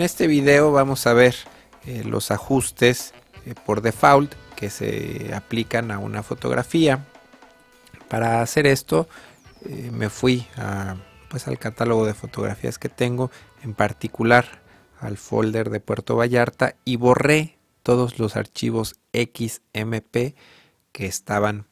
En este video vamos a ver eh, los ajustes eh, por default que se aplican a una fotografía. Para hacer esto eh, me fui pues, al catálogo de fotografías que tengo, en particular al folder de Puerto Vallarta y borré todos los archivos XMP que estaban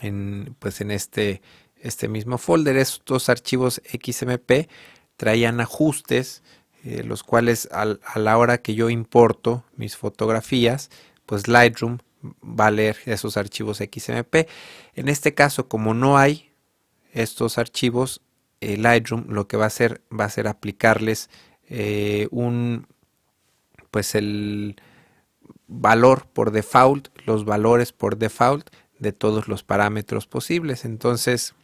en, pues, en este, este mismo folder. Estos archivos XMP traían ajustes, eh, los cuales a la hora que yo importo mis fotografías, pues Lightroom va a leer esos archivos XMP. En este caso, como no hay estos archivos, eh, Lightroom lo que va a hacer va a ser aplicarles eh, un pues el valor por default, los valores por default de todos los parámetros posibles. Entonces,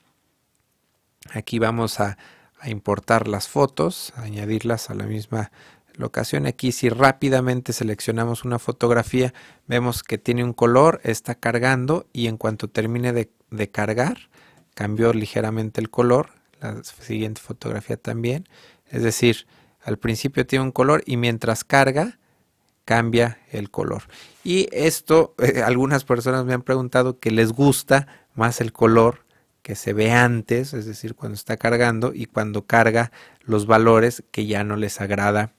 aquí vamos a, a importar las fotos, añadirlas a la misma locación. Aquí si rápidamente seleccionamos una fotografía, vemos que tiene un color, está cargando y en cuanto termine de, de cargar, cambió ligeramente el color. La siguiente fotografía también. Es decir, al principio tiene un color y mientras carga, cambia el color. Y esto, eh, algunas personas me han preguntado que les gusta más el color que se ve antes, es decir, cuando está cargando y cuando carga los valores que ya no les agrada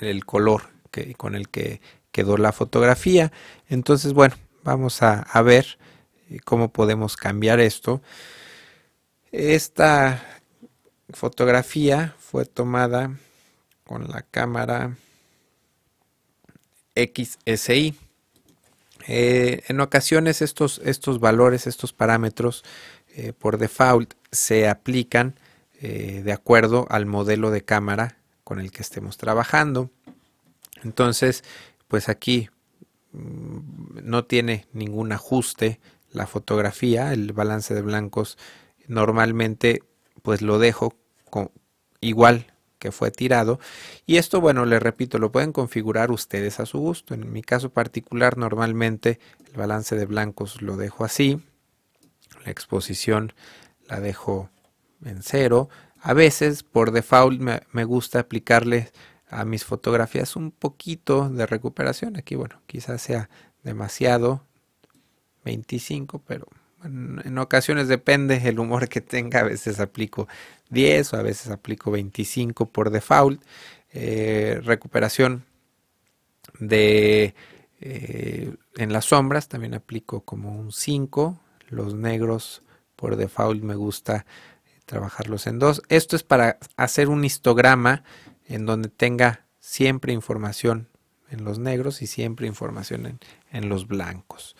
el color que, con el que quedó la fotografía. Entonces, bueno, vamos a, a ver eh, cómo podemos cambiar esto. Esta fotografía fue tomada con la cámara XSI. Eh, en ocasiones estos, estos, valores, estos parámetros eh, por default se aplican eh, de acuerdo al modelo de cámara con el que estemos trabajando. Entonces, pues aquí mm, no tiene ningún ajuste la fotografía, el balance de blancos normalmente pues lo dejo con, igual que fue tirado. Y esto, bueno, les repito, lo pueden configurar ustedes a su gusto. En mi caso particular, normalmente el balance de blancos lo dejo así. La exposición la dejo en cero. A veces, por default, me, gusta aplicarle a mis fotografías un poquito de recuperación. Aquí, bueno, quizás sea demasiado, 25, pero en, ocasiones depende el humor que tenga. A veces aplico 10 o a veces aplico 25 por default. Eh, recuperación de eh, en las sombras también aplico como un 5. Los negros por default me gusta trabajarlos en 2. Esto es para hacer un histograma en donde tenga siempre información en los negros y siempre información en, en los blancos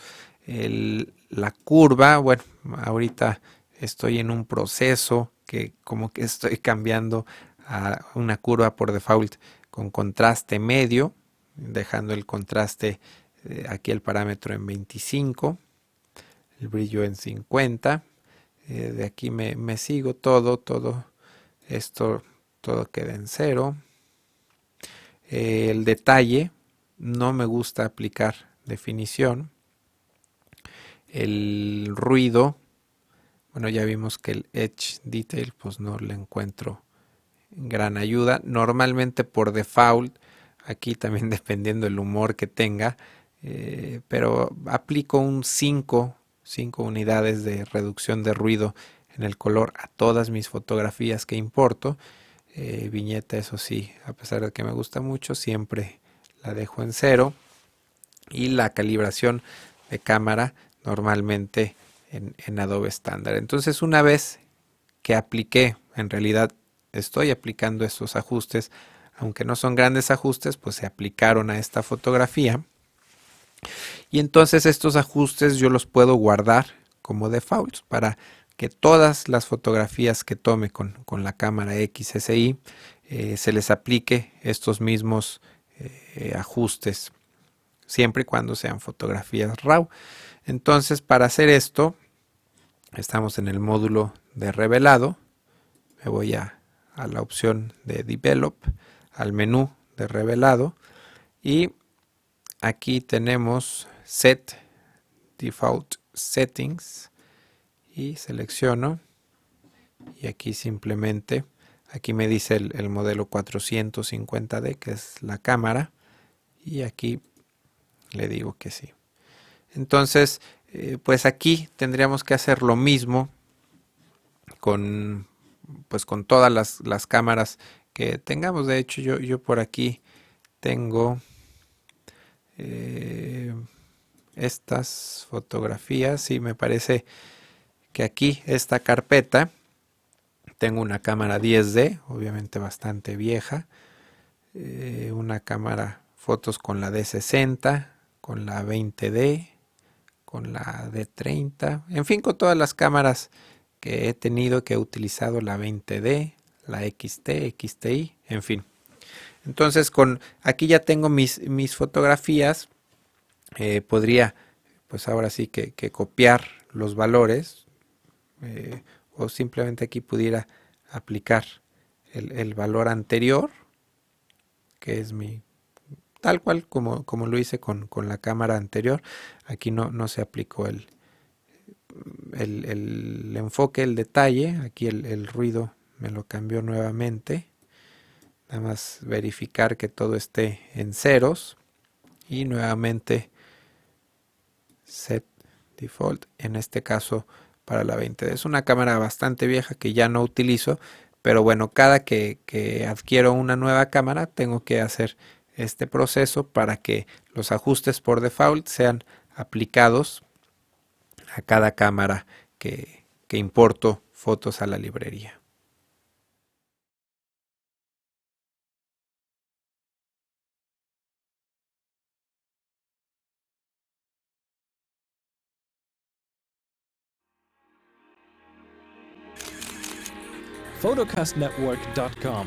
la curva, bueno, ahorita estoy en un proceso que como que estoy cambiando a una curva por default con contraste medio, dejando el contraste eh, aquí el parámetro en 25, el brillo en 50, eh, de aquí me, me, sigo todo, todo esto, todo queda en cero. Eh, el detalle, no me gusta aplicar definición, el ruido, bueno, ya vimos que el Edge Detail, pues no le encuentro gran ayuda. Normalmente por default, aquí también dependiendo del humor que tenga, eh, pero aplico un 5, 5 unidades de reducción de ruido en el color a todas mis fotografías que importo. Eh, viñeta, eso sí, a pesar de que me gusta mucho, siempre la dejo en cero. Y la calibración de cámara normalmente en, Adobe estándar. Entonces una vez que apliqué, en realidad estoy aplicando estos ajustes, aunque no son grandes ajustes, pues se aplicaron a esta fotografía. Y entonces estos ajustes yo los puedo guardar como defaults para que todas las fotografías que tome con, la cámara XSI eh, se les aplique estos mismos eh, ajustes, siempre y cuando sean fotografías RAW. Entonces, para hacer esto, estamos en el módulo de revelado. Me voy a, la opción de Develop, al menú de revelado y aquí tenemos Set Default Settings y selecciono y aquí simplemente Aquí me dice el, modelo 450D, que es la cámara. Y aquí le digo que sí. Entonces, eh, pues aquí tendríamos que hacer lo mismo con, pues con todas las, cámaras que tengamos. De hecho, yo, yo por aquí tengo eh, estas fotografías y me parece que aquí esta carpeta tengo una cámara 10D, obviamente bastante vieja, eh, una cámara fotos con la D60, con la 20D, con la D30, en fin, con todas las cámaras que he tenido, que he utilizado la 20D, la XT, XTI, en fin. Entonces, con aquí ya tengo mis, mis fotografías, eh, podría, pues ahora sí que, copiar los valores, eh, o simplemente aquí pudiera aplicar el, valor anterior, que es mi tal cual como, como lo hice con, la cámara anterior. Aquí no, no se aplicó el, el, enfoque, el detalle. Aquí el, ruido me lo cambió nuevamente. Nada más verificar que todo esté en ceros. Y nuevamente set default. En este caso para la 20. Es una cámara bastante vieja que ya no utilizo, pero bueno, cada que, que adquiero una nueva cámara tengo que hacer este proceso para que los ajustes por default sean aplicados a cada cámara que, que importo fotos a la librería. photocastnetwork.com,